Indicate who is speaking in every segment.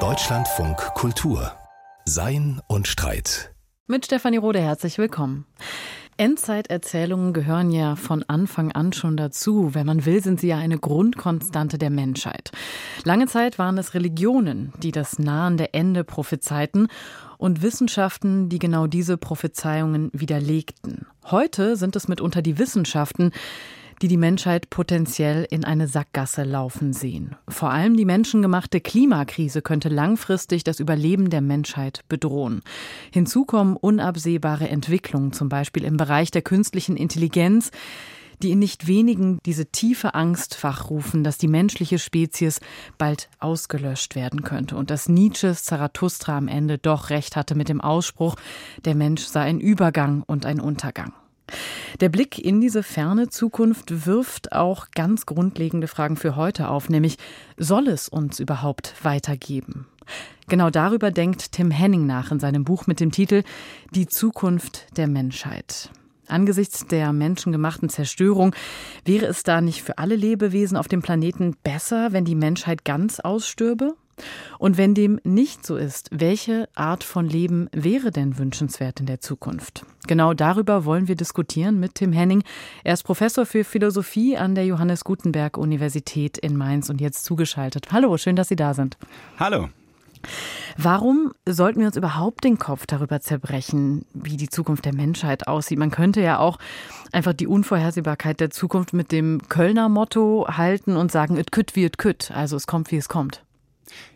Speaker 1: Deutschlandfunk Kultur Sein und Streit.
Speaker 2: Mit Stefanie Rode herzlich willkommen. Endzeiterzählungen gehören ja von Anfang an schon dazu. Wenn man will, sind sie ja eine Grundkonstante der Menschheit. Lange Zeit waren es Religionen, die das nahende Ende prophezeiten und Wissenschaften, die genau diese Prophezeiungen widerlegten. Heute sind es mitunter die Wissenschaften, die die Menschheit potenziell in eine Sackgasse laufen sehen. Vor allem die menschengemachte Klimakrise könnte langfristig das Überleben der Menschheit bedrohen. Hinzu kommen unabsehbare Entwicklungen, zum Beispiel im Bereich der künstlichen Intelligenz, die in nicht wenigen diese tiefe Angst wachrufen, dass die menschliche Spezies bald ausgelöscht werden könnte und dass Nietzsches Zarathustra am Ende doch recht hatte mit dem Ausspruch, der Mensch sei ein Übergang und ein Untergang. Der Blick in diese ferne Zukunft wirft auch ganz grundlegende Fragen für heute auf, nämlich soll es uns überhaupt weitergeben? Genau darüber denkt Tim Henning nach in seinem Buch mit dem Titel Die Zukunft der Menschheit. Angesichts der menschengemachten Zerstörung wäre es da nicht für alle Lebewesen auf dem Planeten besser, wenn die Menschheit ganz ausstürbe? Und wenn dem nicht so ist, welche Art von Leben wäre denn wünschenswert in der Zukunft? Genau darüber wollen wir diskutieren mit Tim Henning. Er ist Professor für Philosophie an der Johannes Gutenberg Universität in Mainz und jetzt zugeschaltet. Hallo, schön, dass Sie da sind.
Speaker 3: Hallo.
Speaker 2: Warum sollten wir uns überhaupt den Kopf darüber zerbrechen, wie die Zukunft der Menschheit aussieht? Man könnte ja auch einfach die Unvorhersehbarkeit der Zukunft mit dem Kölner Motto halten und sagen, it kütt wie it kütt, also es kommt wie es kommt.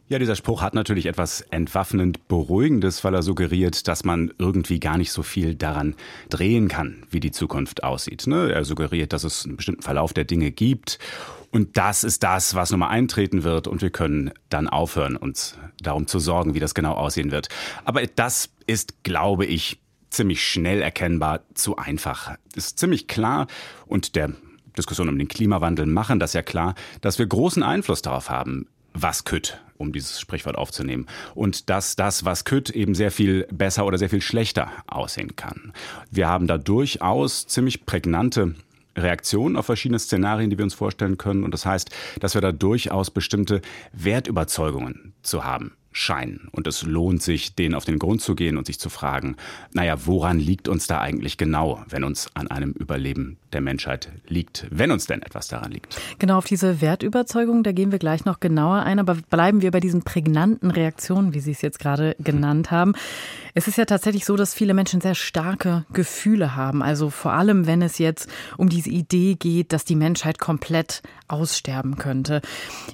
Speaker 3: Ja, dieser Spruch hat natürlich etwas entwaffnend Beruhigendes, weil er suggeriert, dass man irgendwie gar nicht so viel daran drehen kann, wie die Zukunft aussieht. Ne? Er suggeriert, dass es einen bestimmten Verlauf der Dinge gibt. Und das ist das, was nun mal eintreten wird. Und wir können dann aufhören, uns darum zu sorgen, wie das genau aussehen wird. Aber das ist, glaube ich, ziemlich schnell erkennbar zu einfach. Ist ziemlich klar und der Diskussion um den Klimawandel machen das ja klar, dass wir großen Einfluss darauf haben, was kütt, um dieses Sprichwort aufzunehmen. Und dass das, was kütt, eben sehr viel besser oder sehr viel schlechter aussehen kann. Wir haben da durchaus ziemlich prägnante Reaktionen auf verschiedene Szenarien, die wir uns vorstellen können. Und das heißt, dass wir da durchaus bestimmte Wertüberzeugungen zu haben scheinen. Und es lohnt sich, denen auf den Grund zu gehen und sich zu fragen, naja, woran liegt uns da eigentlich genau, wenn uns an einem Überleben der Menschheit liegt, wenn uns denn etwas daran liegt?
Speaker 2: Genau auf diese Wertüberzeugung, da gehen wir gleich noch genauer ein, aber bleiben wir bei diesen prägnanten Reaktionen, wie Sie es jetzt gerade genannt haben. Es ist ja tatsächlich so, dass viele Menschen sehr starke Gefühle haben. Also vor allem, wenn es jetzt um diese Idee geht, dass die Menschheit komplett aussterben könnte.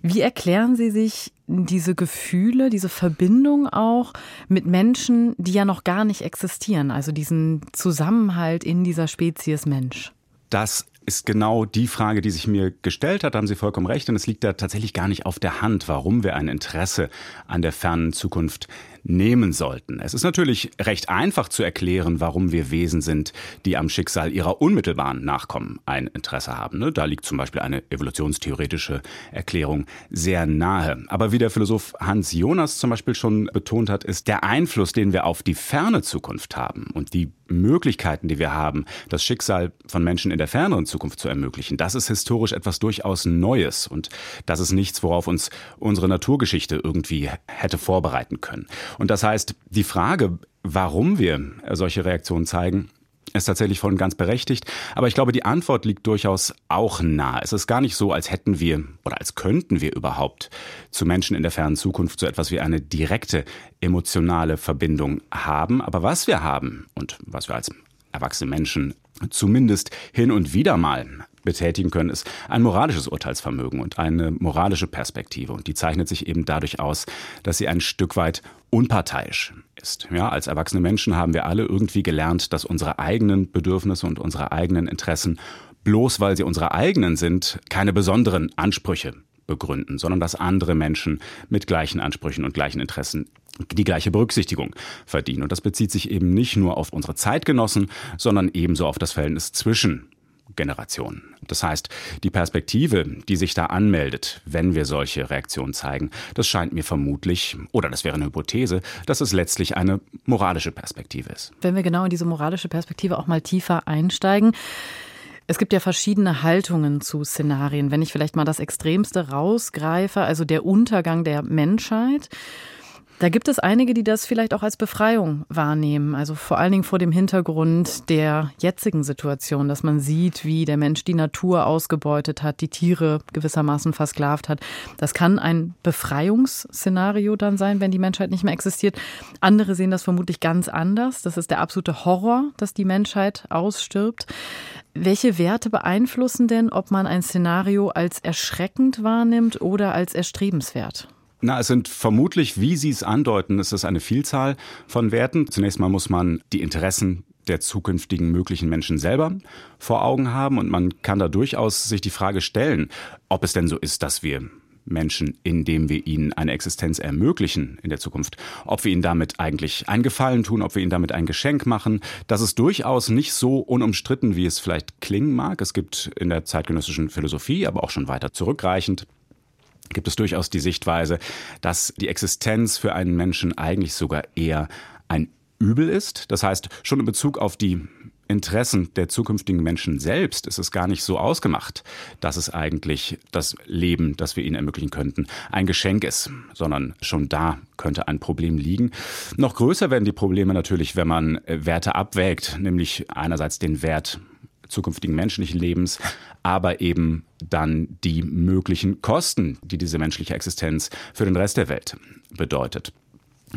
Speaker 2: Wie erklären Sie sich diese Gefühle, diese Verbindung auch mit Menschen, die ja noch gar nicht existieren, also diesen Zusammenhalt in dieser Spezies Mensch?
Speaker 3: Das ist genau die Frage, die sich mir gestellt hat. Da haben Sie vollkommen recht. Und es liegt da tatsächlich gar nicht auf der Hand, warum wir ein Interesse an der fernen Zukunft nehmen sollten. Es ist natürlich recht einfach zu erklären, warum wir Wesen sind, die am Schicksal ihrer unmittelbaren Nachkommen ein Interesse haben. Ne? Da liegt zum Beispiel eine evolutionstheoretische Erklärung sehr nahe. Aber wie der Philosoph Hans Jonas zum Beispiel schon betont hat, ist der Einfluss, den wir auf die ferne Zukunft haben und die Möglichkeiten, die wir haben, das Schicksal von Menschen in der ferneren Zukunft zu ermöglichen, das ist historisch etwas durchaus Neues und das ist nichts, worauf uns unsere Naturgeschichte irgendwie hätte vorbereiten können. Und das heißt, die Frage, warum wir solche Reaktionen zeigen, ist tatsächlich voll und ganz berechtigt. Aber ich glaube, die Antwort liegt durchaus auch nah. Es ist gar nicht so, als hätten wir oder als könnten wir überhaupt zu Menschen in der fernen Zukunft so etwas wie eine direkte emotionale Verbindung haben. Aber was wir haben und was wir als erwachsene Menschen zumindest hin und wieder mal betätigen können, ist ein moralisches Urteilsvermögen und eine moralische Perspektive. Und die zeichnet sich eben dadurch aus, dass sie ein Stück weit unparteiisch ist. Ja, als erwachsene Menschen haben wir alle irgendwie gelernt, dass unsere eigenen Bedürfnisse und unsere eigenen Interessen, bloß weil sie unsere eigenen sind, keine besonderen Ansprüche begründen, sondern dass andere Menschen mit gleichen Ansprüchen und gleichen Interessen die gleiche Berücksichtigung verdienen. Und das bezieht sich eben nicht nur auf unsere Zeitgenossen, sondern ebenso auf das Verhältnis zwischen Generationen. Das heißt, die Perspektive, die sich da anmeldet, wenn wir solche Reaktionen zeigen, das scheint mir vermutlich, oder das wäre eine Hypothese, dass es letztlich eine moralische Perspektive ist.
Speaker 2: Wenn wir genau in diese moralische Perspektive auch mal tiefer einsteigen, Es gibt ja verschiedene Haltungen zu Szenarien. Wenn ich vielleicht mal das Extremste rausgreife, also der Untergang der Menschheit, da gibt es einige, die das vielleicht auch als Befreiung wahrnehmen. Also vor allen Dingen vor dem Hintergrund der jetzigen Situation, dass man sieht, wie der Mensch die Natur ausgebeutet hat, die Tiere gewissermaßen versklavt hat. Das kann ein Befreiungsszenario dann sein, wenn die Menschheit nicht mehr existiert. Andere sehen das vermutlich ganz anders. Das ist der absolute Horror, dass die Menschheit ausstirbt. Welche Werte beeinflussen denn, ob man ein Szenario als erschreckend wahrnimmt oder als erstrebenswert?
Speaker 3: Na, es sind vermutlich, wie Sie es andeuten, es ist eine Vielzahl von Werten. Zunächst mal muss man die Interessen der zukünftigen möglichen Menschen selber vor Augen haben und man kann da durchaus sich die Frage stellen, ob es denn so ist, dass wir Menschen, indem wir ihnen eine Existenz ermöglichen in der Zukunft. Ob wir ihnen damit eigentlich einen Gefallen tun, ob wir ihnen damit ein Geschenk machen, das ist durchaus nicht so unumstritten, wie es vielleicht klingen mag. Es gibt in der zeitgenössischen Philosophie, aber auch schon weiter zurückreichend gibt es durchaus die Sichtweise, dass die Existenz für einen Menschen eigentlich sogar eher ein Übel ist. Das heißt, schon in Bezug auf die Interessen der zukünftigen Menschen selbst ist es gar nicht so ausgemacht, dass es eigentlich das Leben, das wir ihnen ermöglichen könnten, ein Geschenk ist, sondern schon da könnte ein Problem liegen. Noch größer werden die Probleme natürlich, wenn man Werte abwägt, nämlich einerseits den Wert zukünftigen menschlichen Lebens, aber eben dann die möglichen Kosten, die diese menschliche Existenz für den Rest der Welt bedeutet.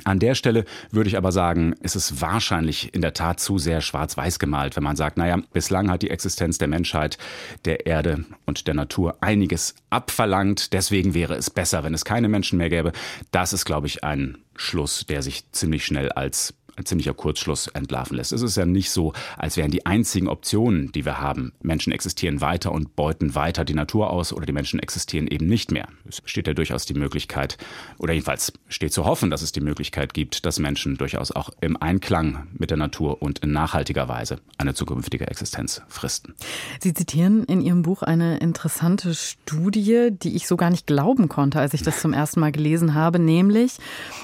Speaker 3: An der Stelle würde ich aber sagen, ist es wahrscheinlich in der Tat zu sehr schwarz-weiß gemalt, wenn man sagt, naja, bislang hat die Existenz der Menschheit, der Erde und der Natur einiges abverlangt. Deswegen wäre es besser, wenn es keine Menschen mehr gäbe. Das ist, glaube ich, ein Schluss, der sich ziemlich schnell als ein ziemlicher Kurzschluss entlarven lässt. Es ist ja nicht so, als wären die einzigen Optionen, die wir haben. Menschen existieren weiter und beuten weiter die Natur aus oder die Menschen existieren eben nicht mehr. Es besteht ja durchaus die Möglichkeit, oder jedenfalls steht zu hoffen, dass es die Möglichkeit gibt, dass Menschen durchaus auch im Einklang mit der Natur und in nachhaltiger Weise eine zukünftige Existenz fristen.
Speaker 2: Sie zitieren in Ihrem Buch eine interessante Studie, die ich so gar nicht glauben konnte, als ich das zum ersten Mal gelesen habe. Nämlich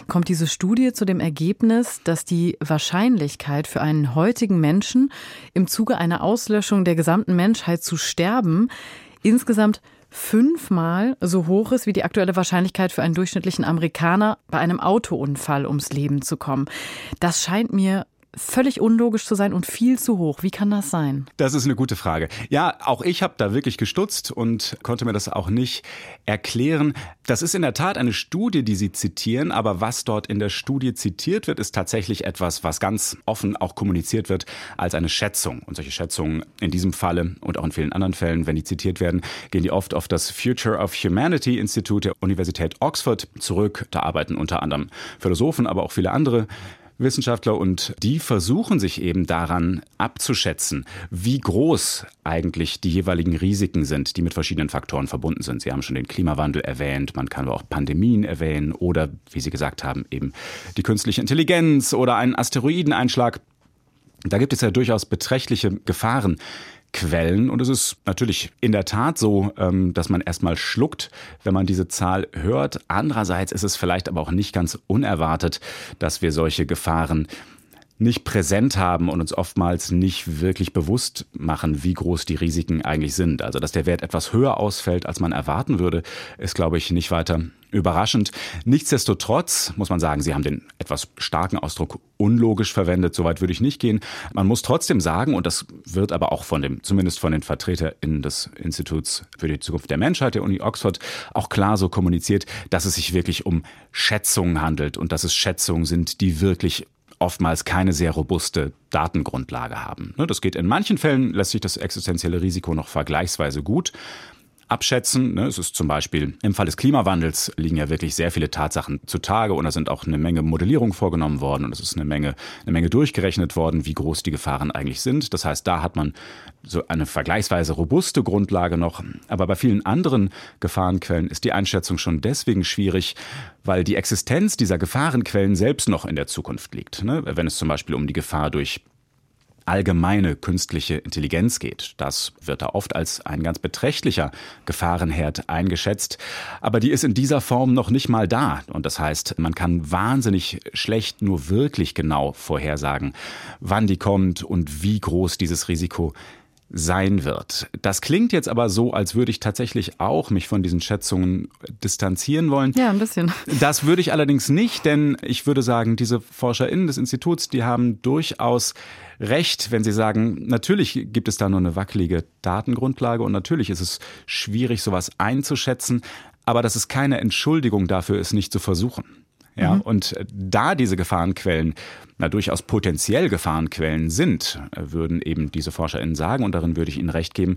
Speaker 2: kommt diese Studie zu dem Ergebnis, dass die die Wahrscheinlichkeit für einen heutigen Menschen im Zuge einer Auslöschung der gesamten Menschheit zu sterben insgesamt fünfmal so hoch ist wie die aktuelle Wahrscheinlichkeit für einen durchschnittlichen Amerikaner bei einem Autounfall ums Leben zu kommen. Das scheint mir völlig unlogisch zu sein und viel zu hoch. Wie kann das sein?
Speaker 3: Das ist eine gute Frage. Ja, auch ich habe da wirklich gestutzt und konnte mir das auch nicht erklären. Das ist in der Tat eine Studie, die Sie zitieren, aber was dort in der Studie zitiert wird, ist tatsächlich etwas, was ganz offen auch kommuniziert wird als eine Schätzung. Und solche Schätzungen in diesem Falle und auch in vielen anderen Fällen, wenn die zitiert werden, gehen die oft auf das Future of Humanity Institut der Universität Oxford zurück. Da arbeiten unter anderem Philosophen, aber auch viele andere Wissenschaftler und die versuchen sich eben daran abzuschätzen, wie groß eigentlich die jeweiligen Risiken sind, die mit verschiedenen Faktoren verbunden sind. Sie haben schon den Klimawandel erwähnt, man kann aber auch Pandemien erwähnen oder, wie Sie gesagt haben, eben die künstliche Intelligenz oder einen Asteroideneinschlag. Da gibt es ja durchaus beträchtliche Gefahren, Quellen. Und es ist natürlich in der Tat so, ähm, dass man erstmal schluckt, wenn man diese Zahl hört. Andererseits ist es vielleicht aber auch nicht ganz unerwartet, dass wir solche Gefahren nicht präsent haben und uns oftmals nicht wirklich bewusst machen, wie groß die Risiken eigentlich sind. Also, dass der Wert etwas höher ausfällt, als man erwarten würde, ist, glaube ich, nicht weiter überraschend. Nichtsdestotrotz muss man sagen, Sie haben den etwas starken Ausdruck unlogisch verwendet. Soweit würde ich nicht gehen. Man muss trotzdem sagen, und das wird aber auch von dem, zumindest von den VertreterInnen des Instituts für die Zukunft der Menschheit der Uni Oxford auch klar so kommuniziert, dass es sich wirklich um Schätzungen handelt und dass es Schätzungen sind, die wirklich oftmals keine sehr robuste Datengrundlage haben. Ne, das geht in manchen Fällen, lässt sich das existenzielle Risiko noch vergleichsweise gut abschätzen. Ne? Es ist zum Beispiel im Fall des Klimawandels liegen ja wirklich sehr viele Tatsachen zutage und da sind auch eine Menge Modellierungen vorgenommen worden und es ist eine Menge, eine Menge durchgerechnet worden, wie groß die Gefahren eigentlich sind. Das heißt, da hat man so eine vergleichsweise robuste Grundlage noch. Aber bei vielen anderen Gefahrenquellen ist die Einschätzung schon deswegen schwierig, weil die Existenz dieser Gefahrenquellen selbst noch in der Zukunft liegt. Ne? Wenn es zum Beispiel um die Gefahr durch allgemeine künstliche Intelligenz geht. Das wird da oft als ein ganz beträchtlicher Gefahrenherd eingeschätzt. Aber die ist in dieser Form noch nicht mal da. Und das heißt, man kann wahnsinnig schlecht nur wirklich genau vorhersagen, wann die kommt und wie groß dieses Risiko sein wird. Das klingt jetzt aber so, als würde ich tatsächlich auch mich von diesen Schätzungen distanzieren wollen.
Speaker 2: Ja, ein bisschen.
Speaker 3: Das würde ich allerdings nicht, denn ich würde sagen, diese ForscherInnen des Instituts, die haben durchaus recht, wenn sie sagen, natürlich gibt es da nur eine wackelige Datengrundlage und natürlich ist es schwierig, sowas einzuschätzen, aber das ist keine Entschuldigung dafür, es nicht zu versuchen. Ja, mhm. und da diese Gefahrenquellen na, durchaus potenziell Gefahrenquellen sind, würden eben diese ForscherInnen sagen, und darin würde ich Ihnen recht geben,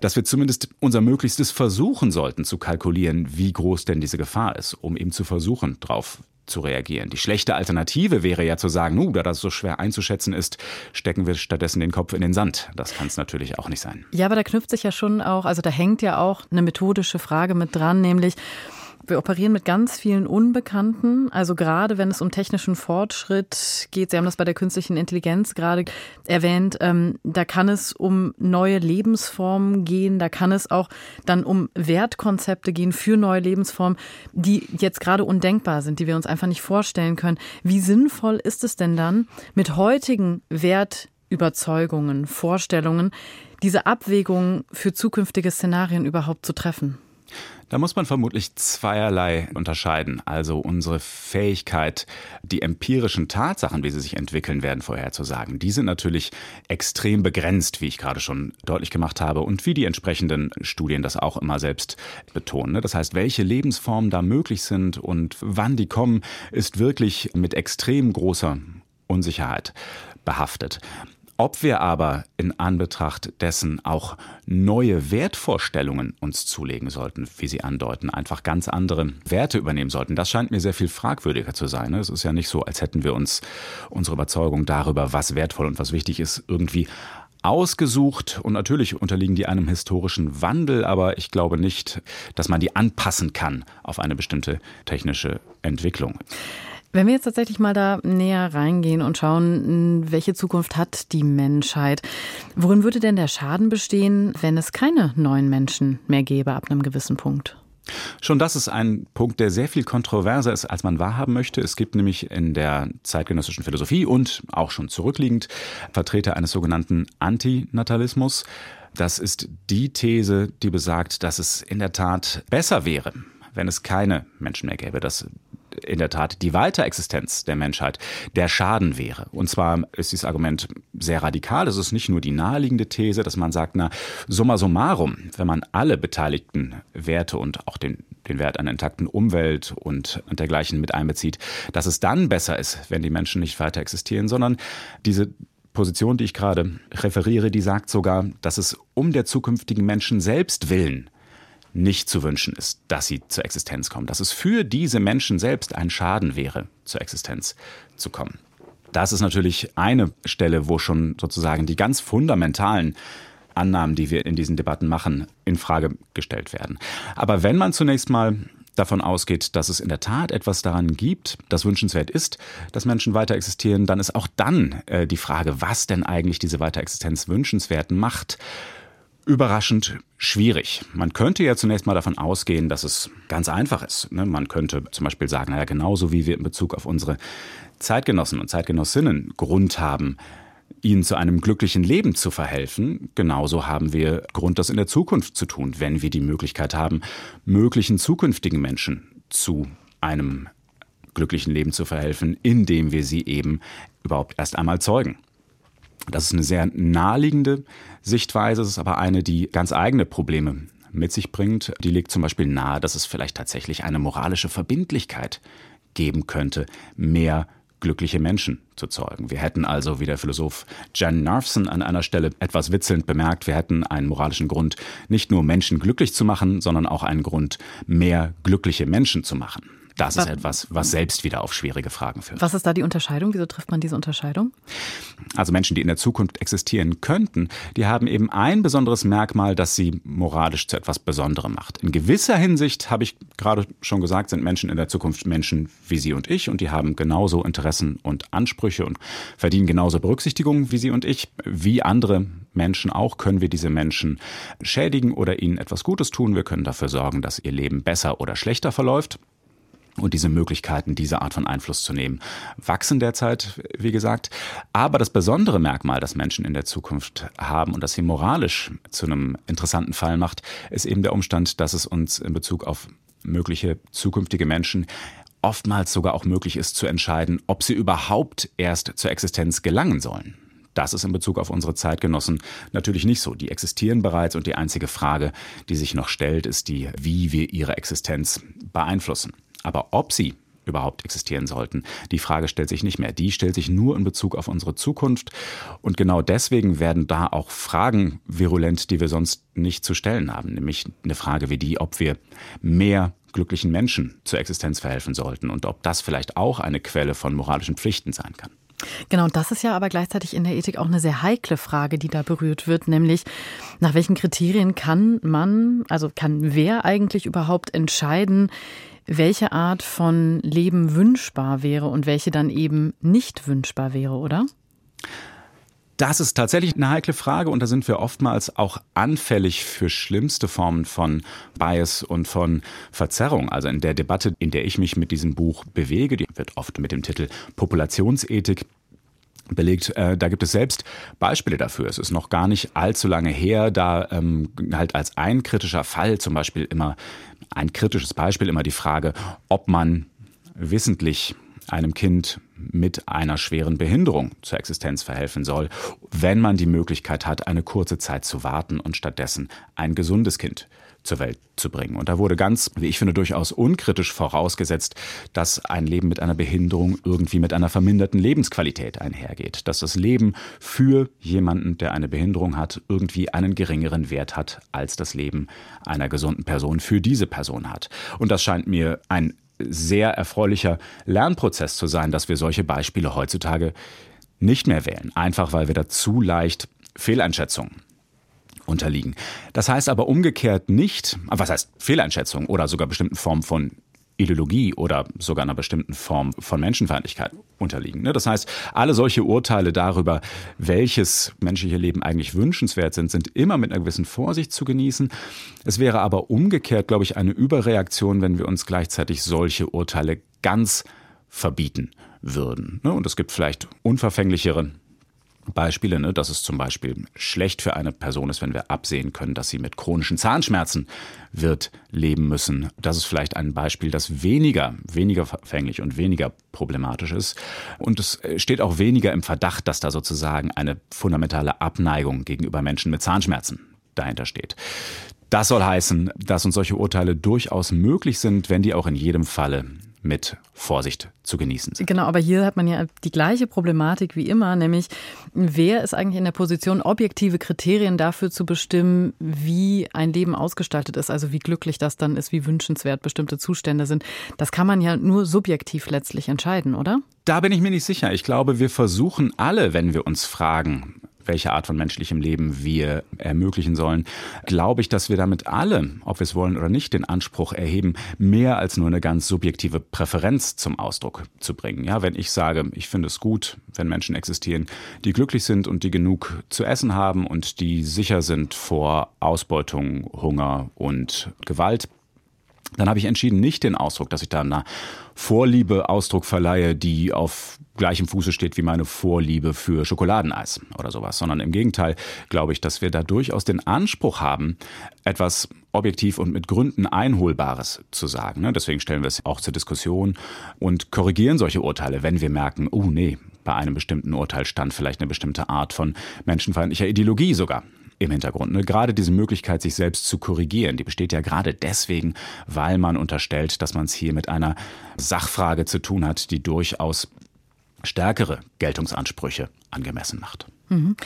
Speaker 3: dass wir zumindest unser Möglichstes versuchen sollten zu kalkulieren, wie groß denn diese Gefahr ist, um eben zu versuchen, drauf zu reagieren. Die schlechte Alternative wäre ja zu sagen, nu, da das so schwer einzuschätzen ist, stecken wir stattdessen den Kopf in den Sand. Das kann es natürlich auch nicht sein.
Speaker 2: Ja, aber da knüpft sich ja schon auch, also da hängt ja auch eine methodische Frage mit dran, nämlich wir operieren mit ganz vielen Unbekannten. Also gerade wenn es um technischen Fortschritt geht, Sie haben das bei der künstlichen Intelligenz gerade erwähnt, ähm, da kann es um neue Lebensformen gehen, da kann es auch dann um Wertkonzepte gehen für neue Lebensformen, die jetzt gerade undenkbar sind, die wir uns einfach nicht vorstellen können. Wie sinnvoll ist es denn dann, mit heutigen Wertüberzeugungen, Vorstellungen, diese Abwägungen für zukünftige Szenarien überhaupt zu treffen?
Speaker 3: Da muss man vermutlich zweierlei unterscheiden. Also unsere Fähigkeit, die empirischen Tatsachen, wie sie sich entwickeln werden, vorherzusagen, die sind natürlich extrem begrenzt, wie ich gerade schon deutlich gemacht habe und wie die entsprechenden Studien das auch immer selbst betonen. Ne? Das heißt, welche Lebensformen da möglich sind und wann die kommen, ist wirklich mit extrem großer Unsicherheit behaftet. Ob wir aber in Anbetracht dessen auch neue Wertvorstellungen uns zulegen sollten, wie Sie andeuten, einfach ganz andere Werte übernehmen sollten, das scheint mir sehr viel fragwürdiger zu sein. Es ist ja nicht so, als hätten wir uns unsere Überzeugung darüber, was wertvoll und was wichtig ist, irgendwie ausgesucht und natürlich unterliegen die einem historischen Wandel, aber ich glaube nicht, dass man die anpassen kann auf eine bestimmte technische Entwicklung.
Speaker 2: Wenn wir jetzt tatsächlich mal da näher reingehen und schauen, welche Zukunft hat die Menschheit, worin würde denn der Schaden bestehen, wenn es keine neuen Menschen mehr gäbe ab einem gewissen Punkt?
Speaker 3: Schon das ist ein Punkt, der sehr viel kontroverser ist, als man wahrhaben möchte. Es gibt nämlich in der zeitgenössischen Philosophie und auch schon zurückliegend Vertreter eines sogenannten Antinatalismus. Das ist die These, die besagt, dass es in der Tat besser wäre, wenn es keine Menschen mehr gäbe, dass in der Tat die Weiterexistenz der Menschheit der Schaden wäre. Und zwar ist dieses Argument sehr radikal. Es ist nicht nur die naheliegende These, dass man sagt, na, summa summarum, wenn man alle beteiligten Werte und auch den den Wert einer intakten Umwelt und, und dergleichen mit einbezieht, dass es dann besser ist, wenn die Menschen nicht weiter existieren, sondern diese Position, die ich gerade referiere, die sagt sogar, dass es um der zukünftigen Menschen selbst willen nicht zu wünschen ist, dass sie zur Existenz kommen, dass es für diese Menschen selbst ein Schaden wäre, zur Existenz zu kommen. Das ist natürlich eine Stelle, wo schon sozusagen die ganz fundamentalen Annahmen, die wir in diesen Debatten machen, in Frage gestellt werden. Aber wenn man zunächst mal davon ausgeht, dass es in der Tat etwas daran gibt, das wünschenswert ist, dass Menschen weiter existieren, dann ist auch dann äh, die Frage, was denn eigentlich diese Weiterexistenz wünschenswert macht überraschend schwierig. Man könnte ja zunächst mal davon ausgehen, dass es ganz einfach ist. Ne? Man könnte zum Beispiel sagen, naja, genauso wie wir in Bezug auf unsere Zeitgenossen und Zeitgenossinnen Grund haben, ihnen zu einem glücklichen Leben zu verhelfen, genauso haben wir Grund, das in der Zukunft zu tun, wenn wir die Möglichkeit haben, möglichen zukünftigen Menschen zu einem glücklichen Leben zu verhelfen, indem wir sie eben überhaupt erst einmal zeugen. Das ist eine sehr naheliegende Sichtweise, es ist aber eine, die ganz eigene Probleme mit sich bringt. Die legt zum Beispiel nahe, dass es vielleicht tatsächlich eine moralische Verbindlichkeit geben könnte, mehr glückliche Menschen zu zeugen. Wir hätten also, wie der Philosoph Jan Narfson an einer Stelle etwas witzelnd bemerkt, wir hätten einen moralischen Grund, nicht nur Menschen glücklich zu machen, sondern auch einen Grund, mehr glückliche Menschen zu machen. Das ist etwas, was selbst wieder auf schwierige Fragen führt.
Speaker 2: Was ist da die Unterscheidung? Wieso trifft man diese Unterscheidung?
Speaker 3: Also Menschen, die in der Zukunft existieren könnten, die haben eben ein besonderes Merkmal, das sie moralisch zu etwas Besonderem macht. In gewisser Hinsicht, habe ich gerade schon gesagt, sind Menschen in der Zukunft Menschen wie Sie und ich und die haben genauso Interessen und Ansprüche und verdienen genauso Berücksichtigung wie Sie und ich. Wie andere Menschen auch können wir diese Menschen schädigen oder ihnen etwas Gutes tun. Wir können dafür sorgen, dass ihr Leben besser oder schlechter verläuft. Und diese Möglichkeiten, diese Art von Einfluss zu nehmen, wachsen derzeit, wie gesagt. Aber das besondere Merkmal, das Menschen in der Zukunft haben und das sie moralisch zu einem interessanten Fall macht, ist eben der Umstand, dass es uns in Bezug auf mögliche zukünftige Menschen oftmals sogar auch möglich ist zu entscheiden, ob sie überhaupt erst zur Existenz gelangen sollen. Das ist in Bezug auf unsere Zeitgenossen natürlich nicht so. Die existieren bereits und die einzige Frage, die sich noch stellt, ist die, wie wir ihre Existenz beeinflussen. Aber ob sie überhaupt existieren sollten. Die Frage stellt sich nicht mehr. Die stellt sich nur in Bezug auf unsere Zukunft. Und genau deswegen werden da auch Fragen virulent, die wir sonst nicht zu stellen haben. Nämlich eine Frage wie die, ob wir mehr glücklichen Menschen zur Existenz verhelfen sollten und ob das vielleicht auch eine Quelle von moralischen Pflichten sein kann.
Speaker 2: Genau, das ist ja aber gleichzeitig in der Ethik auch eine sehr heikle Frage, die da berührt wird, nämlich nach welchen Kriterien kann man, also kann wer eigentlich überhaupt entscheiden, welche Art von Leben wünschbar wäre und welche dann eben nicht wünschbar wäre, oder?
Speaker 3: Das ist tatsächlich eine heikle Frage und da sind wir oftmals auch anfällig für schlimmste Formen von Bias und von Verzerrung. Also in der Debatte, in der ich mich mit diesem Buch bewege, die wird oft mit dem Titel Populationsethik belegt. Äh, da gibt es selbst Beispiele dafür. Es ist noch gar nicht allzu lange her, da ähm, halt als ein kritischer Fall zum Beispiel immer, ein kritisches Beispiel immer die Frage, ob man wissentlich einem Kind mit einer schweren Behinderung zur Existenz verhelfen soll, wenn man die Möglichkeit hat, eine kurze Zeit zu warten und stattdessen ein gesundes Kind zur Welt zu bringen. Und da wurde ganz, wie ich finde, durchaus unkritisch vorausgesetzt, dass ein Leben mit einer Behinderung irgendwie mit einer verminderten Lebensqualität einhergeht. Dass das Leben für jemanden, der eine Behinderung hat, irgendwie einen geringeren Wert hat, als das Leben einer gesunden Person für diese Person hat. Und das scheint mir ein sehr erfreulicher Lernprozess zu sein, dass wir solche Beispiele heutzutage nicht mehr wählen. Einfach weil wir da zu leicht Fehleinschätzungen unterliegen. Das heißt aber umgekehrt nicht, was heißt Fehleinschätzung oder sogar bestimmten Formen von Ideologie oder sogar einer bestimmten Form von Menschenfeindlichkeit unterliegen. Ne? Das heißt, alle solche Urteile darüber, welches menschliche Leben eigentlich wünschenswert sind, sind immer mit einer gewissen Vorsicht zu genießen. Es wäre aber umgekehrt, glaube ich, eine Überreaktion, wenn wir uns gleichzeitig solche Urteile ganz verbieten würden. Ne? Und es gibt vielleicht unverfänglichere Beispiele, ne, dass es zum Beispiel schlecht für eine Person ist, wenn wir absehen können, dass sie mit chronischen Zahnschmerzen wird leben müssen. Das ist vielleicht ein Beispiel, das weniger, weniger verfänglich und weniger problematisch ist. Und es steht auch weniger im Verdacht, dass da sozusagen eine fundamentale Abneigung gegenüber Menschen mit Zahnschmerzen dahinter steht. Das soll heißen, dass uns solche Urteile durchaus möglich sind, wenn die auch in jedem Falle mit Vorsicht zu genießen sind.
Speaker 2: Genau, aber hier hat man ja die gleiche Problematik wie immer, nämlich wer ist eigentlich in der Position, objektive Kriterien dafür zu bestimmen, wie ein Leben ausgestaltet ist, also wie glücklich das dann ist, wie wünschenswert bestimmte Zustände sind. Das kann man ja nur subjektiv letztlich entscheiden, oder?
Speaker 3: Da bin ich mir nicht sicher. Ich glaube, wir versuchen alle, wenn wir uns fragen, welche Art von menschlichem Leben wir ermöglichen sollen, glaube ich, dass wir damit alle, ob wir es wollen oder nicht, den Anspruch erheben, mehr als nur eine ganz subjektive Präferenz zum Ausdruck zu bringen. Ja, wenn ich sage, ich finde es gut, wenn Menschen existieren, die glücklich sind und die genug zu essen haben und die sicher sind vor Ausbeutung, Hunger und Gewalt, dann habe ich entschieden, nicht den Ausdruck, dass ich da einer Vorliebe Ausdruck verleihe, die auf gleichem Fuße steht wie meine Vorliebe für Schokoladeneis oder sowas, sondern im Gegenteil glaube ich, dass wir da durchaus den Anspruch haben, etwas objektiv und mit Gründen Einholbares zu sagen. Ne? Deswegen stellen wir es auch zur Diskussion und korrigieren solche Urteile, wenn wir merken, oh nee, bei einem bestimmten Urteil stand vielleicht eine bestimmte Art von menschenfeindlicher Ideologie sogar im Hintergrund. Ne? Gerade diese Möglichkeit, sich selbst zu korrigieren, die besteht ja gerade deswegen, weil man unterstellt, dass man es hier mit einer Sachfrage zu tun hat, die durchaus stärkere Geltungsansprüche angemessen macht.
Speaker 2: Mhm.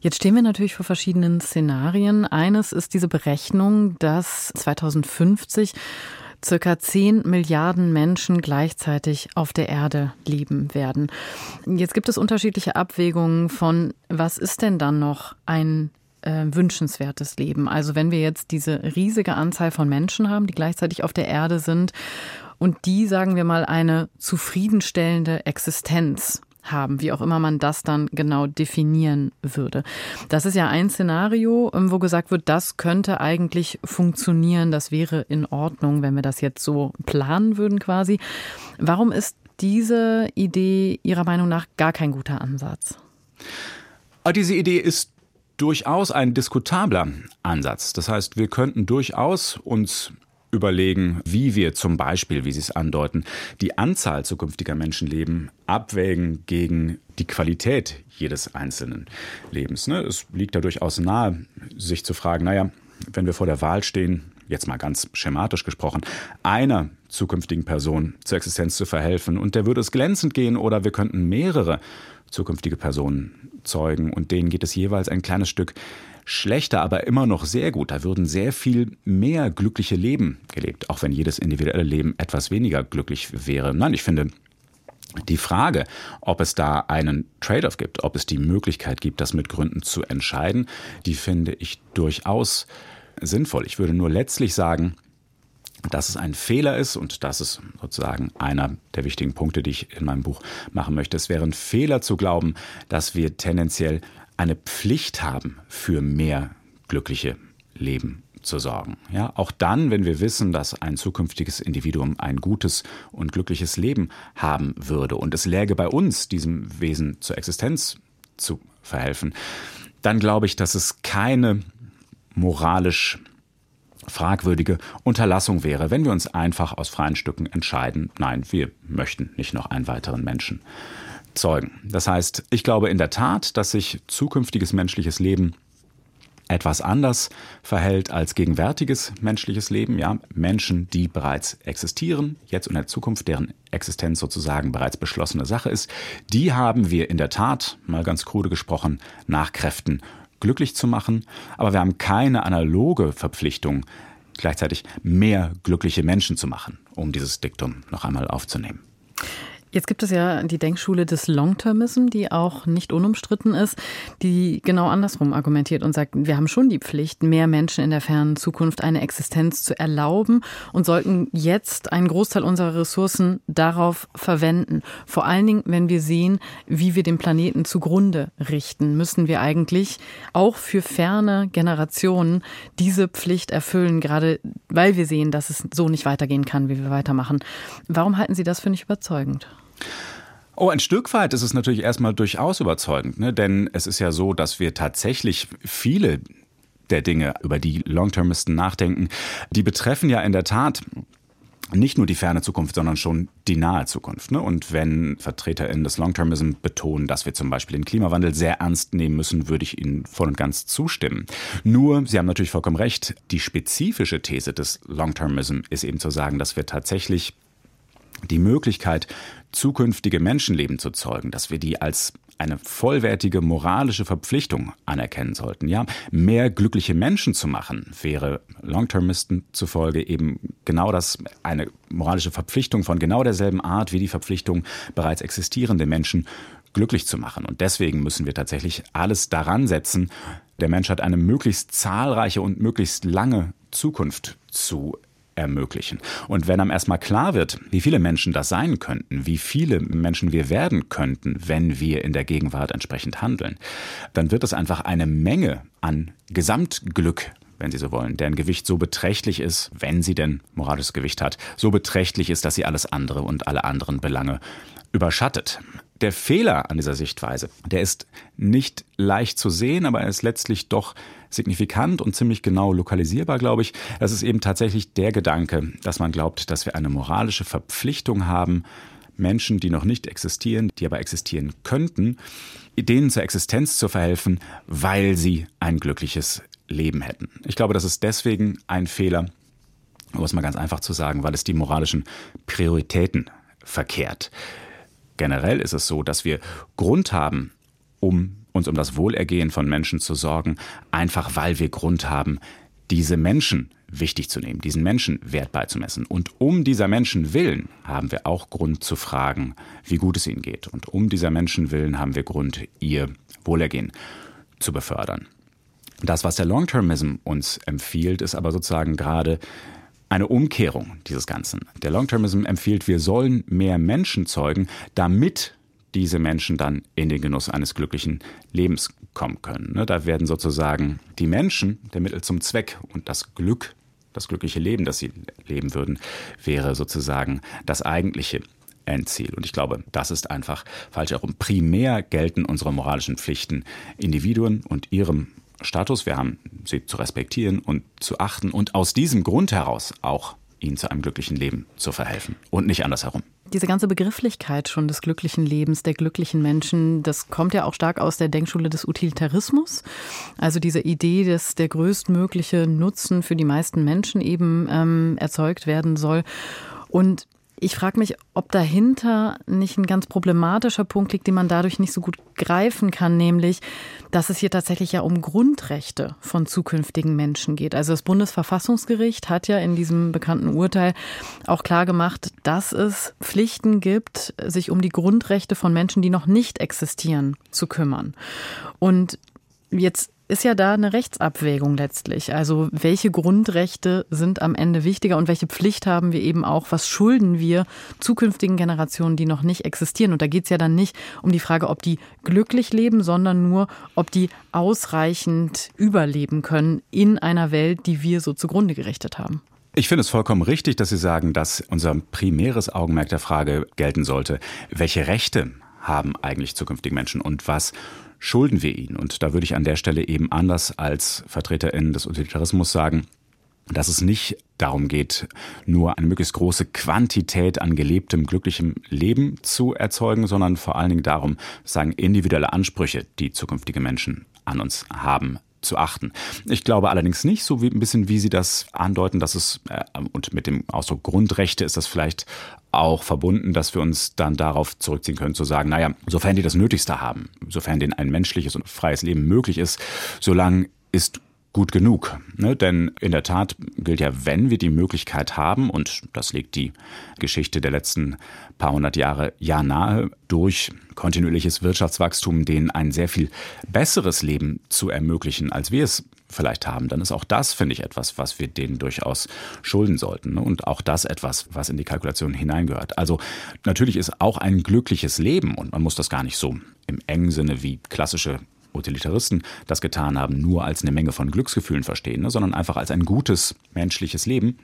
Speaker 2: Jetzt stehen wir natürlich vor verschiedenen Szenarien. Eines ist diese Berechnung, dass 2050 circa 10 Milliarden Menschen gleichzeitig auf der Erde leben werden. Jetzt gibt es unterschiedliche Abwägungen von, was ist denn dann noch ein äh, wünschenswertes Leben. Also wenn wir jetzt diese riesige Anzahl von Menschen haben, die gleichzeitig auf der Erde sind und die, sagen wir mal, eine zufriedenstellende Existenz haben, wie auch immer man das dann genau definieren würde. Das ist ja ein Szenario, ähm, wo gesagt wird, das könnte eigentlich funktionieren, das wäre in Ordnung, wenn wir das jetzt so planen würden quasi. Warum ist diese Idee Ihrer Meinung nach gar kein guter Ansatz?
Speaker 3: Ah, diese Idee ist durchaus ein diskutabler Ansatz. Das heißt, wir könnten durchaus uns überlegen, wie wir zum Beispiel, wie Sie es andeuten, die Anzahl zukünftiger Menschenleben abwägen gegen die Qualität jedes einzelnen Lebens. Ne? Es liegt da durchaus nahe, sich zu fragen, naja, wenn wir vor der Wahl stehen, jetzt mal ganz schematisch gesprochen, einer zukünftigen Person zur Existenz zu verhelfen und der würde es glänzend gehen oder wir könnten mehrere zukünftige Personen zeugen und denen geht es jeweils ein kleines Stück schlechter, aber immer noch sehr gut. Da würden sehr viel mehr glückliche Leben gelebt, auch wenn jedes individuelle Leben etwas weniger glücklich wäre. Nein, ich finde, die Frage, ob es da einen Trade-off gibt, ob es die Möglichkeit gibt, das mit Gründen zu entscheiden, die finde ich durchaus sinnvoll. Ich würde nur letztlich sagen, dass es ein Fehler ist und das ist sozusagen einer der wichtigen Punkte, die ich in meinem Buch machen möchte. Es wäre ein Fehler zu glauben, dass wir tendenziell eine Pflicht haben, für mehr glückliche Leben zu sorgen. Ja, auch dann, wenn wir wissen, dass ein zukünftiges Individuum ein gutes und glückliches Leben haben würde und es läge bei uns, diesem Wesen zur Existenz zu verhelfen, dann glaube ich, dass es keine moralisch fragwürdige Unterlassung wäre, wenn wir uns einfach aus freien Stücken entscheiden, nein, wir möchten nicht noch einen weiteren Menschen zeugen. Das heißt, ich glaube in der Tat, dass sich zukünftiges menschliches Leben etwas anders verhält als gegenwärtiges menschliches Leben. Ja, Menschen, die bereits existieren, jetzt und in der Zukunft, deren Existenz sozusagen bereits beschlossene Sache ist, die haben wir in der Tat, mal ganz krude gesprochen, nach Kräften glücklich zu machen, aber wir haben keine analoge Verpflichtung, gleichzeitig mehr glückliche Menschen zu machen, um dieses Diktum noch einmal aufzunehmen.
Speaker 2: Jetzt gibt es ja die Denkschule des Long-Termism, die auch nicht unumstritten ist, die genau andersrum argumentiert und sagt, wir haben schon die Pflicht, mehr Menschen in der fernen Zukunft eine Existenz zu erlauben und sollten jetzt einen Großteil unserer Ressourcen darauf verwenden. Vor allen Dingen, wenn wir sehen, wie wir den Planeten zugrunde richten, müssen wir eigentlich auch für ferne Generationen diese Pflicht erfüllen, gerade weil wir sehen, dass es so nicht weitergehen kann, wie wir weitermachen. Warum halten Sie das für nicht überzeugend?
Speaker 3: Oh, ein Stück weit ist es natürlich erstmal durchaus überzeugend, ne? denn es ist ja so, dass wir tatsächlich viele der Dinge, über die Long-Termisten nachdenken, die betreffen ja in der Tat nicht nur die ferne Zukunft, sondern schon die nahe Zukunft. Ne? Und wenn VertreterInnen des Long-Termism betonen, dass wir zum Beispiel den Klimawandel sehr ernst nehmen müssen, würde ich Ihnen voll und ganz zustimmen. Nur, Sie haben natürlich vollkommen recht, die spezifische These des Long-Termism ist eben zu sagen, dass wir tatsächlich die Möglichkeit, zukünftige Menschenleben zu zeugen, dass wir die als eine vollwertige moralische Verpflichtung anerkennen sollten. Ja, mehr glückliche Menschen zu machen, wäre Long-Termisten zufolge eben genau das, eine moralische Verpflichtung von genau derselben Art wie die Verpflichtung, bereits existierende Menschen glücklich zu machen. Und deswegen müssen wir tatsächlich alles daran setzen, der Menschheit eine möglichst zahlreiche und möglichst lange Zukunft zu ermöglichen. Und wenn einem erstmal klar wird, wie viele Menschen das sein könnten, wie viele Menschen wir werden könnten, wenn wir in der Gegenwart entsprechend handeln, dann wird es einfach eine Menge an Gesamtglück wenn Sie so wollen, deren Gewicht so beträchtlich ist, wenn sie denn moralisches Gewicht hat, so beträchtlich ist, dass sie alles andere und alle anderen Belange überschattet. Der Fehler an dieser Sichtweise, der ist nicht leicht zu sehen, aber er ist letztlich doch signifikant und ziemlich genau lokalisierbar, glaube ich. Das ist eben tatsächlich der Gedanke, dass man glaubt, dass wir eine moralische Verpflichtung haben, Menschen, die noch nicht existieren, die aber existieren könnten, denen zur Existenz zu verhelfen, weil sie ein glückliches Leben hätten. Ich glaube, das ist deswegen ein Fehler, um es mal ganz einfach zu sagen, weil es die moralischen Prioritäten verkehrt. Generell ist es so, dass wir Grund haben, um uns um das Wohlergehen von Menschen zu sorgen, einfach weil wir Grund haben, diese Menschen wichtig zu nehmen, diesen Menschen Wert beizumessen. Und um dieser Menschen willen haben wir auch Grund zu fragen, wie gut es ihnen geht. Und um dieser Menschen willen haben wir Grund, ihr Wohlergehen zu befördern. Das, was der Long-Termism uns empfiehlt, ist aber sozusagen gerade eine Umkehrung dieses Ganzen. Der Long-Termism empfiehlt, wir sollen mehr Menschen zeugen, damit diese Menschen dann in den Genuss eines glücklichen Lebens kommen können. Ne, da werden sozusagen die Menschen der Mittel zum Zweck und das Glück, das glückliche Leben, das sie leben würden, wäre sozusagen das eigentliche Endziel. Und ich glaube, das ist einfach falsch herum. Primär gelten unsere moralischen Pflichten Individuen und ihrem Status. Wir haben sie zu respektieren und zu achten und aus diesem Grund heraus auch ihnen zu einem glücklichen Leben zu verhelfen und nicht andersherum.
Speaker 2: Diese ganze Begrifflichkeit schon des glücklichen Lebens, der glücklichen Menschen, das kommt ja auch stark aus der Denkschule des Utilitarismus. Also diese Idee, dass der größtmögliche Nutzen für die meisten Menschen eben ähm, erzeugt werden soll. Und ich frage mich, ob dahinter nicht ein ganz problematischer Punkt liegt, den man dadurch nicht so gut greifen kann, nämlich, dass es hier tatsächlich ja um Grundrechte von zukünftigen Menschen geht. Also das Bundesverfassungsgericht hat ja in diesem bekannten Urteil auch klar gemacht, dass es Pflichten gibt, sich um die Grundrechte von Menschen, die noch nicht existieren, zu kümmern. Und jetzt ist ja da eine Rechtsabwägung letztlich. Also welche Grundrechte sind am Ende wichtiger und welche Pflicht haben wir eben auch, was schulden wir zukünftigen Generationen, die noch nicht existieren. Und da geht es ja dann nicht um die Frage, ob die glücklich leben, sondern nur, ob die ausreichend überleben können in einer Welt, die wir so zugrunde gerichtet haben.
Speaker 3: Ich finde es vollkommen richtig, dass Sie sagen, dass unser primäres Augenmerk der Frage gelten sollte, welche Rechte haben eigentlich zukünftige Menschen und was schulden wir ihnen. Und da würde ich an der Stelle eben anders als VertreterInnen des Utilitarismus sagen, dass es nicht darum geht, nur eine möglichst große Quantität an gelebtem, glücklichem Leben zu erzeugen, sondern vor allen Dingen darum, sagen, individuelle Ansprüche, die zukünftige Menschen an uns haben, zu achten. Ich glaube allerdings nicht, so wie ein bisschen wie Sie das andeuten, dass es, äh, und mit dem Ausdruck Grundrechte ist das vielleicht auch verbunden, dass wir uns dann darauf zurückziehen können, zu sagen, naja, sofern die das Nötigste haben, sofern denen ein menschliches und freies Leben möglich ist, solange ist gut genug. Ne? Denn in der Tat gilt ja, wenn wir die Möglichkeit haben, und das legt die Geschichte der letzten paar hundert Jahre ja nahe, durch kontinuierliches Wirtschaftswachstum denen ein sehr viel besseres Leben zu ermöglichen, als wir es vielleicht haben, dann ist auch das, finde ich, etwas, was wir denen durchaus schulden sollten. Ne? Und auch das etwas, was in die Kalkulation hineingehört. Also natürlich ist auch ein glückliches Leben, und man muss das gar nicht so im engen Sinne wie klassische Utilitaristen das getan haben, nur als eine Menge von Glücksgefühlen verstehen, ne, sondern einfach als ein gutes menschliches Leben.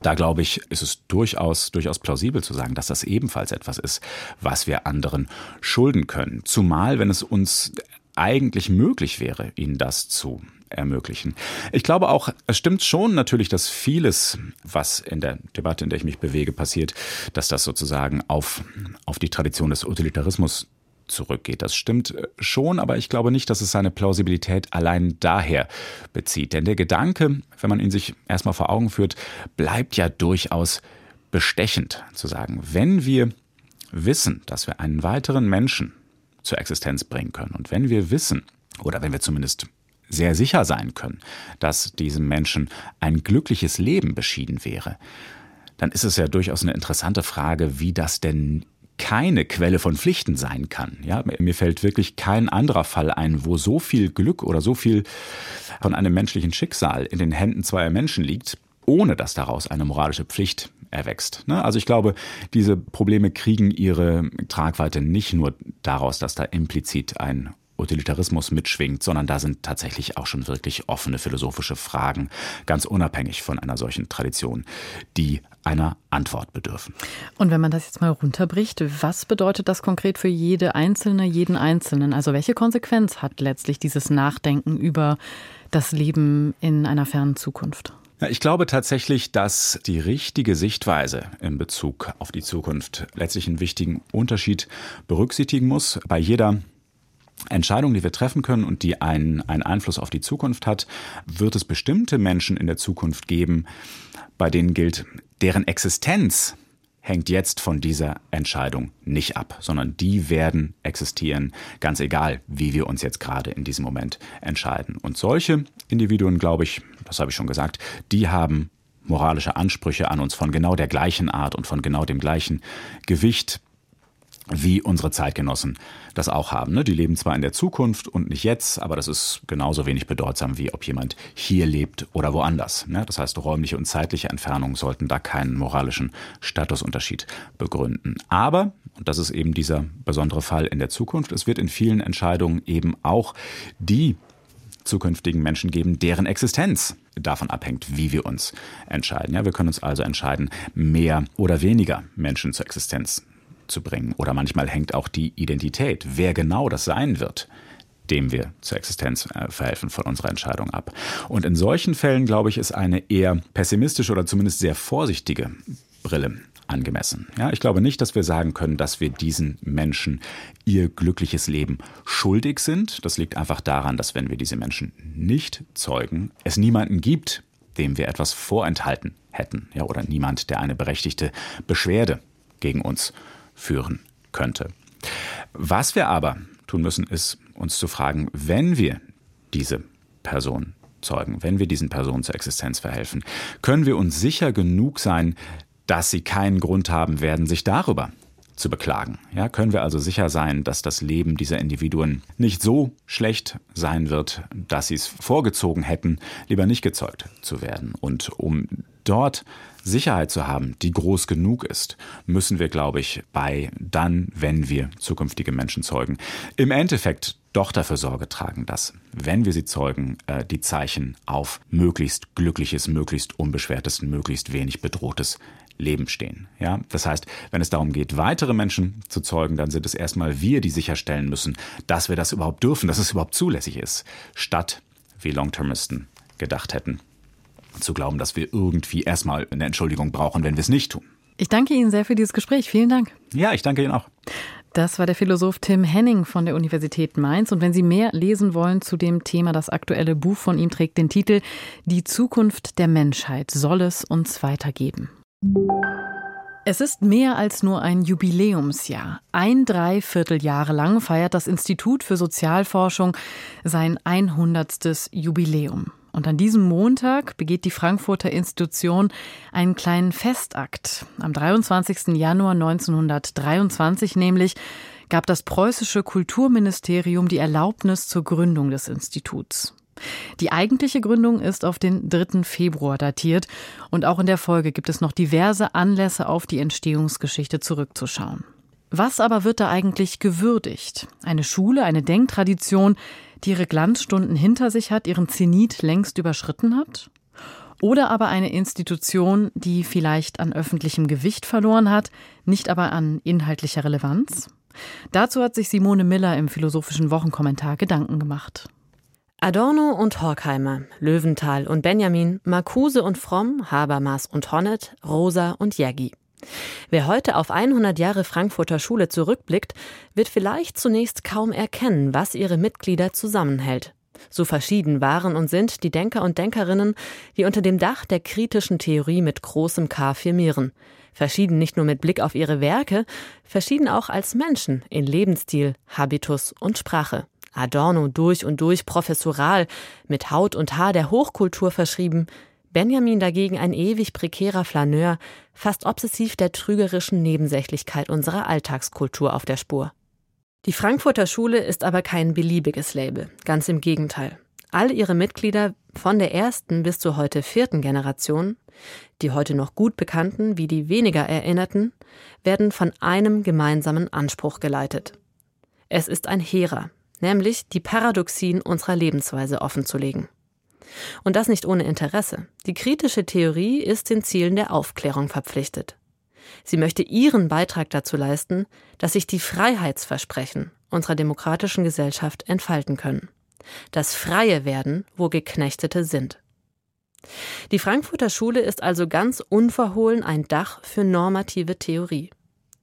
Speaker 3: Da glaube ich, ist es durchaus, durchaus plausibel zu sagen, dass das ebenfalls etwas ist, was wir anderen schulden können. Zumal, wenn es uns eigentlich möglich wäre, ihnen das zu ermöglichen. Ich glaube auch, es stimmt schon natürlich, dass vieles, was in der Debatte, in der ich mich bewege, passiert, dass das sozusagen auf, auf die Tradition des Utilitarismus zurückgeht. Das stimmt äh, schon, aber ich glaube nicht, dass es seine Plausibilität allein daher bezieht. Denn der Gedanke, wenn man ihn sich erstmal vor Augen führt, bleibt ja durchaus bestechend zu sagen, wenn wir wissen, dass wir einen weiteren Menschen zur Existenz bringen können und wenn wir wissen, oder wenn wir zumindest sehr sicher sein können, dass diesem Menschen ein glückliches Leben beschieden wäre, dann ist es ja durchaus eine interessante Frage, wie das denn keine Quelle von Pflichten sein kann. Ja, mir fällt wirklich kein anderer Fall ein, wo so viel Glück oder so viel von einem menschlichen Schicksal in den Händen zweier Menschen liegt, ohne dass daraus eine moralische Pflicht erwächst. Ne? Also ich glaube, diese Probleme kriegen ihre Tragweite nicht nur daraus, dass da implizit ein Utilitarismus mitschwingt, sondern da sind tatsächlich auch schon wirklich offene philosophische Fragen, ganz unabhängig von einer solchen Tradition, die einer Antwort bedürfen.
Speaker 2: Und wenn man das jetzt mal runterbricht, was bedeutet das konkret für jede Einzelne, jeden Einzelnen? Also welche Konsequenz hat letztlich dieses Nachdenken über das Leben in einer fernen Zukunft?
Speaker 3: Ich glaube tatsächlich, dass die richtige Sichtweise in Bezug auf die Zukunft letztlich einen wichtigen Unterschied berücksichtigen muss. Bei jeder Entscheidung, die wir treffen können und die einen, einen Einfluss auf die Zukunft hat, wird es bestimmte Menschen in der Zukunft geben, bei denen gilt, deren Existenz hängt jetzt von dieser Entscheidung nicht ab, sondern die werden existieren, ganz egal, wie wir uns jetzt gerade in diesem Moment entscheiden. Und solche Individuen, glaube ich, das habe ich schon gesagt, die haben moralische Ansprüche an uns von genau der gleichen Art und von genau dem gleichen Gewicht wie unsere Zeitgenossen das auch haben. Ne? Die leben zwar in der Zukunft und nicht jetzt, aber das ist genauso wenig bedeutsam, wie ob jemand hier lebt oder woanders. Ne? Das heißt, räumliche und zeitliche Entfernungen sollten da keinen moralischen Statusunterschied begründen. Aber, und das ist eben dieser besondere Fall in der Zukunft, es wird in vielen Entscheidungen eben auch die zukünftigen Menschen geben, deren Existenz davon abhängt, wie wir uns entscheiden. Ja, wir können uns also entscheiden, mehr oder weniger Menschen zur Existenz bringen. Oder manchmal hängt auch die Identität, wer genau das sein wird, dem wir zur Existenz äh, verhelfen, von unserer Entscheidung ab. Und in solchen Fällen, glaube ich, ist eine eher pessimistische oder zumindest sehr vorsichtige Brille angemessen. Ja, ich glaube nicht, dass wir sagen können, dass wir diesen Menschen ihr glückliches Leben schuldig sind. Das liegt einfach daran, dass wenn wir diese Menschen nicht zeugen, es niemanden gibt, dem wir etwas vorenthalten hätten, ja, oder niemand, der eine berechtigte Beschwerde gegen uns führen könnte. Was wir aber tun müssen, ist uns zu fragen, wenn wir diese Person zeugen, wenn wir diesen Personen zur Existenz verhelfen, können wir uns sicher genug sein, dass sie keinen Grund haben werden, sich darüber zu beklagen. Ja, können wir also sicher sein, dass das Leben dieser Individuen nicht so schlecht sein wird, dass sie es vorgezogen hätten, lieber nicht gezeugt zu werden. Und um dort Sicherheit zu haben, die groß genug ist, müssen wir, glaube ich, bei dann, wenn wir zukünftige Menschen zeugen, im Endeffekt doch dafür Sorge tragen, dass, wenn wir sie zeugen, äh, die Zeichen auf möglichst glückliches, möglichst unbeschwertes, möglichst wenig bedrohtes Leben stehen. Ja, das heißt, wenn es darum geht, weitere Menschen zu zeugen, dann sind es erstmal wir, die sicherstellen müssen, dass wir das überhaupt dürfen, dass es überhaupt zulässig ist, statt wie Longtermisten gedacht hätten, zu glauben, dass wir irgendwie erstmal eine Entschuldigung brauchen, wenn wir es nicht tun.
Speaker 2: Ich danke Ihnen sehr für dieses Gespräch. Vielen Dank.
Speaker 3: Ja, ich danke Ihnen auch.
Speaker 2: Das war der Philosoph Tim Henning von der Universität Mainz. Und wenn Sie mehr lesen wollen zu dem Thema, das aktuelle Buch von ihm trägt den Titel Die Zukunft der Menschheit soll es uns weitergeben. Es ist mehr als nur ein Jubiläumsjahr. Ein Dreivierteljahre lang feiert das Institut für Sozialforschung sein 100. Jubiläum. Und an diesem Montag begeht die Frankfurter Institution einen kleinen Festakt. Am 23. Januar 1923 nämlich gab das preußische Kulturministerium die Erlaubnis zur Gründung des Instituts. Die eigentliche Gründung ist auf den 3. Februar datiert und auch in der Folge gibt es noch diverse Anlässe auf die Entstehungsgeschichte zurückzuschauen. Was aber wird da eigentlich gewürdigt? Eine Schule, eine Denktradition, die ihre Glanzstunden hinter sich hat, ihren Zenit längst überschritten hat? Oder aber eine Institution, die vielleicht an öffentlichem Gewicht verloren hat, nicht aber an inhaltlicher Relevanz? Dazu hat sich Simone Miller im Philosophischen Wochenkommentar Gedanken gemacht.
Speaker 4: Adorno und Horkheimer, Löwenthal und Benjamin, Marcuse und Fromm, Habermas und Honnet, Rosa und Jägi. Wer heute auf 100 Jahre Frankfurter Schule zurückblickt, wird vielleicht zunächst kaum erkennen, was ihre Mitglieder zusammenhält. So verschieden waren und sind die Denker und Denkerinnen, die unter dem Dach der kritischen Theorie mit großem K firmieren. Verschieden nicht nur mit Blick auf ihre Werke, verschieden auch als Menschen in Lebensstil, Habitus und Sprache. Adorno durch und durch professoral, mit Haut und Haar der Hochkultur verschrieben, Benjamin dagegen ein ewig prekärer Flaneur, fast obsessiv der trügerischen Nebensächlichkeit unserer Alltagskultur auf der Spur. Die Frankfurter Schule ist aber kein beliebiges Label, ganz im Gegenteil. All ihre Mitglieder von der ersten bis zur heute vierten Generation, die heute noch gut bekannten wie die weniger erinnerten, werden von einem gemeinsamen Anspruch geleitet. Es ist ein hehrer, nämlich die Paradoxien unserer Lebensweise offenzulegen. Und das nicht ohne Interesse. Die kritische Theorie ist den Zielen der Aufklärung verpflichtet. Sie möchte ihren Beitrag dazu leisten, dass sich die Freiheitsversprechen unserer demokratischen Gesellschaft entfalten können. Das freie Werden, wo Geknechtete sind. Die Frankfurter Schule ist also ganz unverhohlen ein Dach für normative Theorie.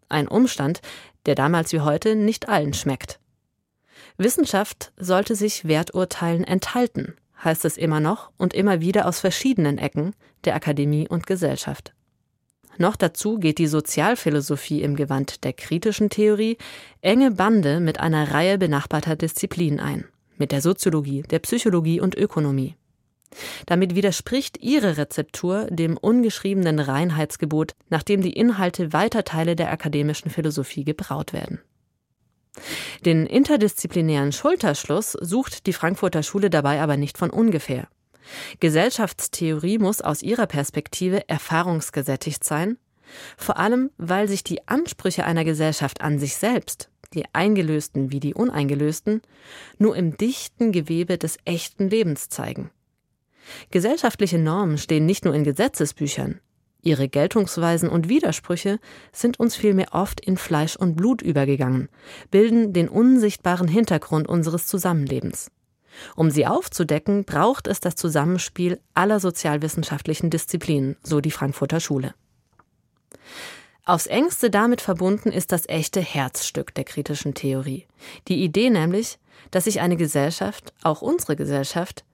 Speaker 4: Ein Umstand, der damals wie heute nicht allen schmeckt. Wissenschaft sollte sich Werturteilen enthalten, heißt es immer noch und immer wieder aus verschiedenen Ecken der Akademie und Gesellschaft. Noch dazu geht die Sozialphilosophie im Gewand der kritischen Theorie enge Bande mit einer Reihe benachbarter Disziplinen ein, mit der Soziologie, der Psychologie und Ökonomie. Damit widerspricht ihre Rezeptur dem ungeschriebenen Reinheitsgebot, nach dem die Inhalte weiter Teile der akademischen Philosophie gebraut werden. Den interdisziplinären Schulterschluss sucht die Frankfurter Schule dabei aber nicht von ungefähr. Gesellschaftstheorie muss aus ihrer Perspektive erfahrungsgesättigt sein, vor allem weil sich die Ansprüche einer Gesellschaft an sich selbst, die eingelösten wie die uneingelösten, nur im dichten Gewebe des echten Lebens zeigen. Gesellschaftliche Normen stehen nicht nur in Gesetzesbüchern, ihre Geltungsweisen und Widersprüche sind uns vielmehr oft in Fleisch und Blut übergegangen, bilden den unsichtbaren Hintergrund unseres Zusammenlebens. Um sie aufzudecken, braucht es das Zusammenspiel aller sozialwissenschaftlichen Disziplinen, so die Frankfurter Schule. Aufs engste damit verbunden ist das echte Herzstück der kritischen Theorie. Die Idee nämlich, dass sich eine Gesellschaft, auch unsere Gesellschaft,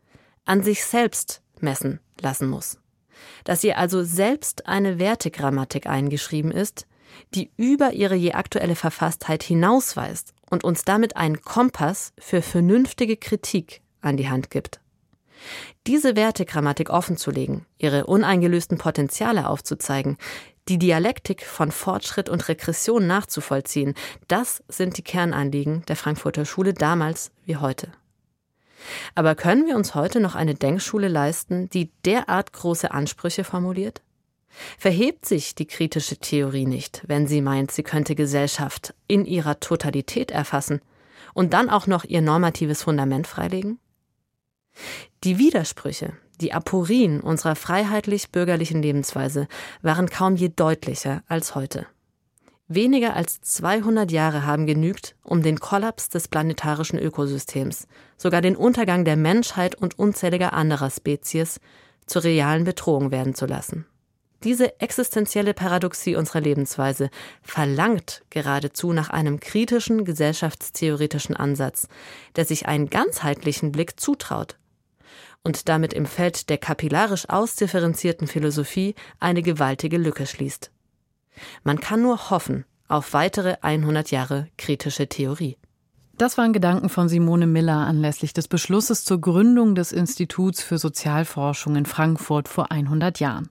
Speaker 4: an sich selbst messen lassen muss. Dass ihr also selbst eine Wertegrammatik eingeschrieben ist, die über ihre je aktuelle Verfasstheit hinausweist und uns damit einen Kompass für vernünftige Kritik an die Hand gibt. Diese Wertegrammatik offenzulegen, ihre uneingelösten Potenziale aufzuzeigen, die Dialektik von Fortschritt und Regression nachzuvollziehen, das sind die Kernanliegen der Frankfurter Schule damals wie heute. Aber können wir uns heute noch eine Denkschule leisten, die derart große Ansprüche formuliert? Verhebt sich die kritische Theorie nicht, wenn sie meint, sie könnte Gesellschaft in ihrer Totalität erfassen und dann auch noch ihr normatives Fundament freilegen? Die Widersprüche, die Aporien unserer freiheitlich-bürgerlichen Lebensweise waren kaum je deutlicher als heute. Weniger als 200 Jahre haben genügt, um den Kollaps des planetarischen Ökosystems, sogar den Untergang der Menschheit und unzähliger anderer Spezies zur realen Bedrohung werden zu lassen. Diese existenzielle Paradoxie unserer Lebensweise verlangt geradezu nach einem kritischen gesellschaftstheoretischen Ansatz, der sich einen ganzheitlichen Blick zutraut und damit im Feld der kapillarisch ausdifferenzierten Philosophie eine gewaltige Lücke schließt. Man kann nur hoffen auf weitere 100 Jahre kritische Theorie.
Speaker 2: Das waren Gedanken von Simone Miller anlässlich des Beschlusses zur Gründung des Instituts für Sozialforschung in Frankfurt vor 100 Jahren.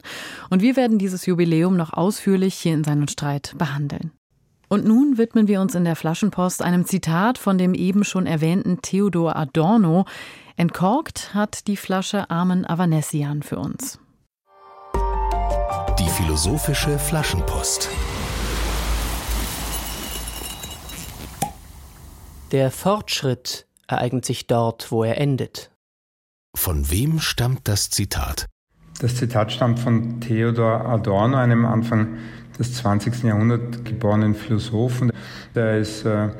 Speaker 2: Und wir werden dieses Jubiläum noch ausführlich hier in seinem Streit behandeln. Und nun widmen wir uns in der Flaschenpost einem Zitat von dem eben schon erwähnten Theodor Adorno. Entkorkt hat die Flasche Armen Avanesian für uns.
Speaker 1: Die philosophische Flaschenpost.
Speaker 5: Der Fortschritt ereignet sich dort, wo er endet.
Speaker 1: Von wem stammt das Zitat?
Speaker 6: Das Zitat stammt von Theodor Adorno, einem Anfang des 20. Jahrhunderts geborenen Philosophen. Der ist äh,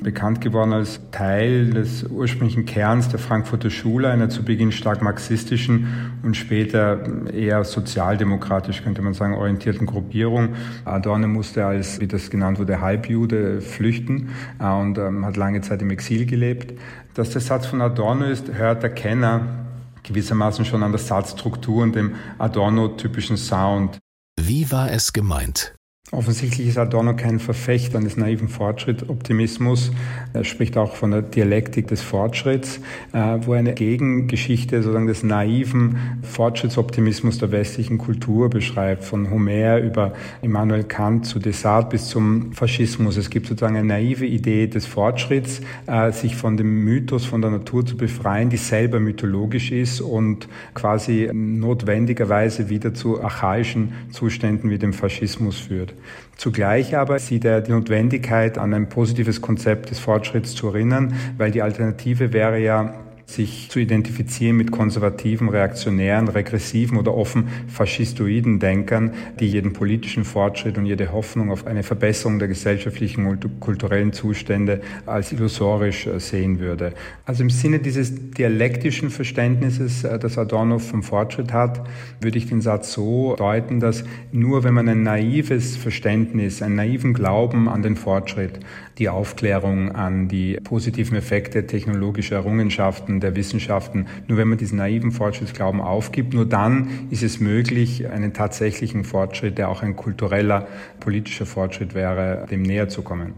Speaker 6: bekannt geworden als Teil des ursprünglichen Kerns der Frankfurter Schule, einer zu Beginn stark marxistischen und später eher sozialdemokratisch, könnte man sagen, orientierten Gruppierung. Adorno musste als, wie das genannt wurde, Halbjude flüchten äh, und ähm, hat lange Zeit im Exil gelebt. Dass der Satz von Adorno ist, hört der Kenner gewissermaßen schon an der Satzstruktur und dem Adorno-typischen Sound.
Speaker 1: Wie war es gemeint?
Speaker 6: Offensichtlich ist Adorno kein Verfechter eines naiven Fortschrittoptimismus. Er spricht auch von der Dialektik des Fortschritts, äh, wo eine Gegengeschichte sozusagen des naiven Fortschrittsoptimismus der westlichen Kultur beschreibt, von Homer über Immanuel Kant zu Desart bis zum Faschismus. Es gibt sozusagen eine naive Idee des Fortschritts, äh, sich von dem Mythos von der Natur zu befreien, die selber mythologisch ist und quasi notwendigerweise wieder zu archaischen Zuständen wie dem Faschismus führt. Zugleich aber sieht er die Notwendigkeit, an ein positives Konzept des Fortschritts zu erinnern, weil die Alternative wäre ja sich zu identifizieren mit konservativen, reaktionären, regressiven oder offen faschistoiden Denkern, die jeden politischen Fortschritt und jede Hoffnung auf eine Verbesserung der gesellschaftlichen und kulturellen Zustände als illusorisch äh, sehen würde. Also im Sinne dieses dialektischen Verständnisses, äh, das Adorno vom Fortschritt hat, würde ich den Satz so deuten, dass nur wenn man ein naives Verständnis, einen naiven Glauben an den Fortschritt, die Aufklärung an die positiven Effekte technologischer Errungenschaften der Wissenschaften. Nur wenn man diesen naiven Fortschrittsglauben aufgibt, nur dann ist es möglich, einen tatsächlichen Fortschritt, der auch ein kultureller, politischer Fortschritt wäre, dem näher zu kommen.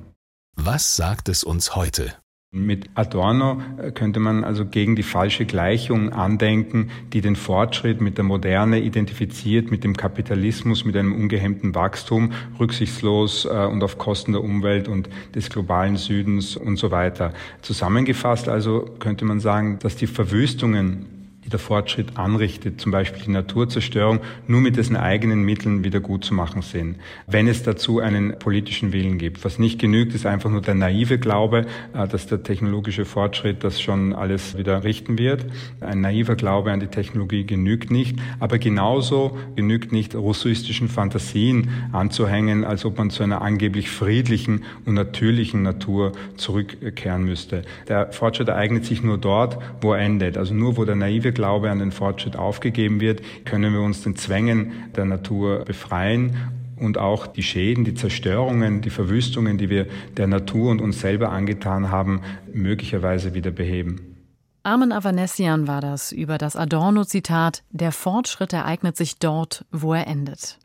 Speaker 1: Was sagt es uns heute?
Speaker 6: Mit Adorno äh, könnte man also gegen die falsche Gleichung andenken, die den Fortschritt mit der Moderne identifiziert, mit dem Kapitalismus, mit einem ungehemmten Wachstum, rücksichtslos äh, und auf Kosten der Umwelt und des globalen Südens und so weiter. Zusammengefasst also könnte man sagen, dass die Verwüstungen die der Fortschritt anrichtet, zum Beispiel die Naturzerstörung, nur mit dessen eigenen Mitteln wieder gut zu machen sind. Wenn es dazu einen politischen Willen gibt. Was nicht genügt, ist einfach nur der naive Glaube, äh, dass der technologische Fortschritt das schon alles wieder richten wird. Ein naiver Glaube an die Technologie genügt nicht, aber genauso genügt nicht russistischen Fantasien anzuhängen, als ob man zu einer angeblich friedlichen und natürlichen Natur zurückkehren müsste. Der Fortschritt ereignet sich nur dort, wo er endet, also nur wo der naive Glaube an den Fortschritt aufgegeben wird, können wir uns den Zwängen der Natur befreien und auch die Schäden, die Zerstörungen, die Verwüstungen, die wir der Natur und uns selber angetan haben, möglicherweise wieder beheben.
Speaker 2: Armen Avanessian war das über das Adorno-Zitat Der Fortschritt ereignet sich dort, wo er endet.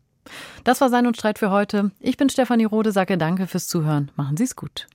Speaker 2: Das war Sein und Streit für heute. Ich bin Stefanie Rode, sage danke fürs Zuhören. Machen Sie es gut.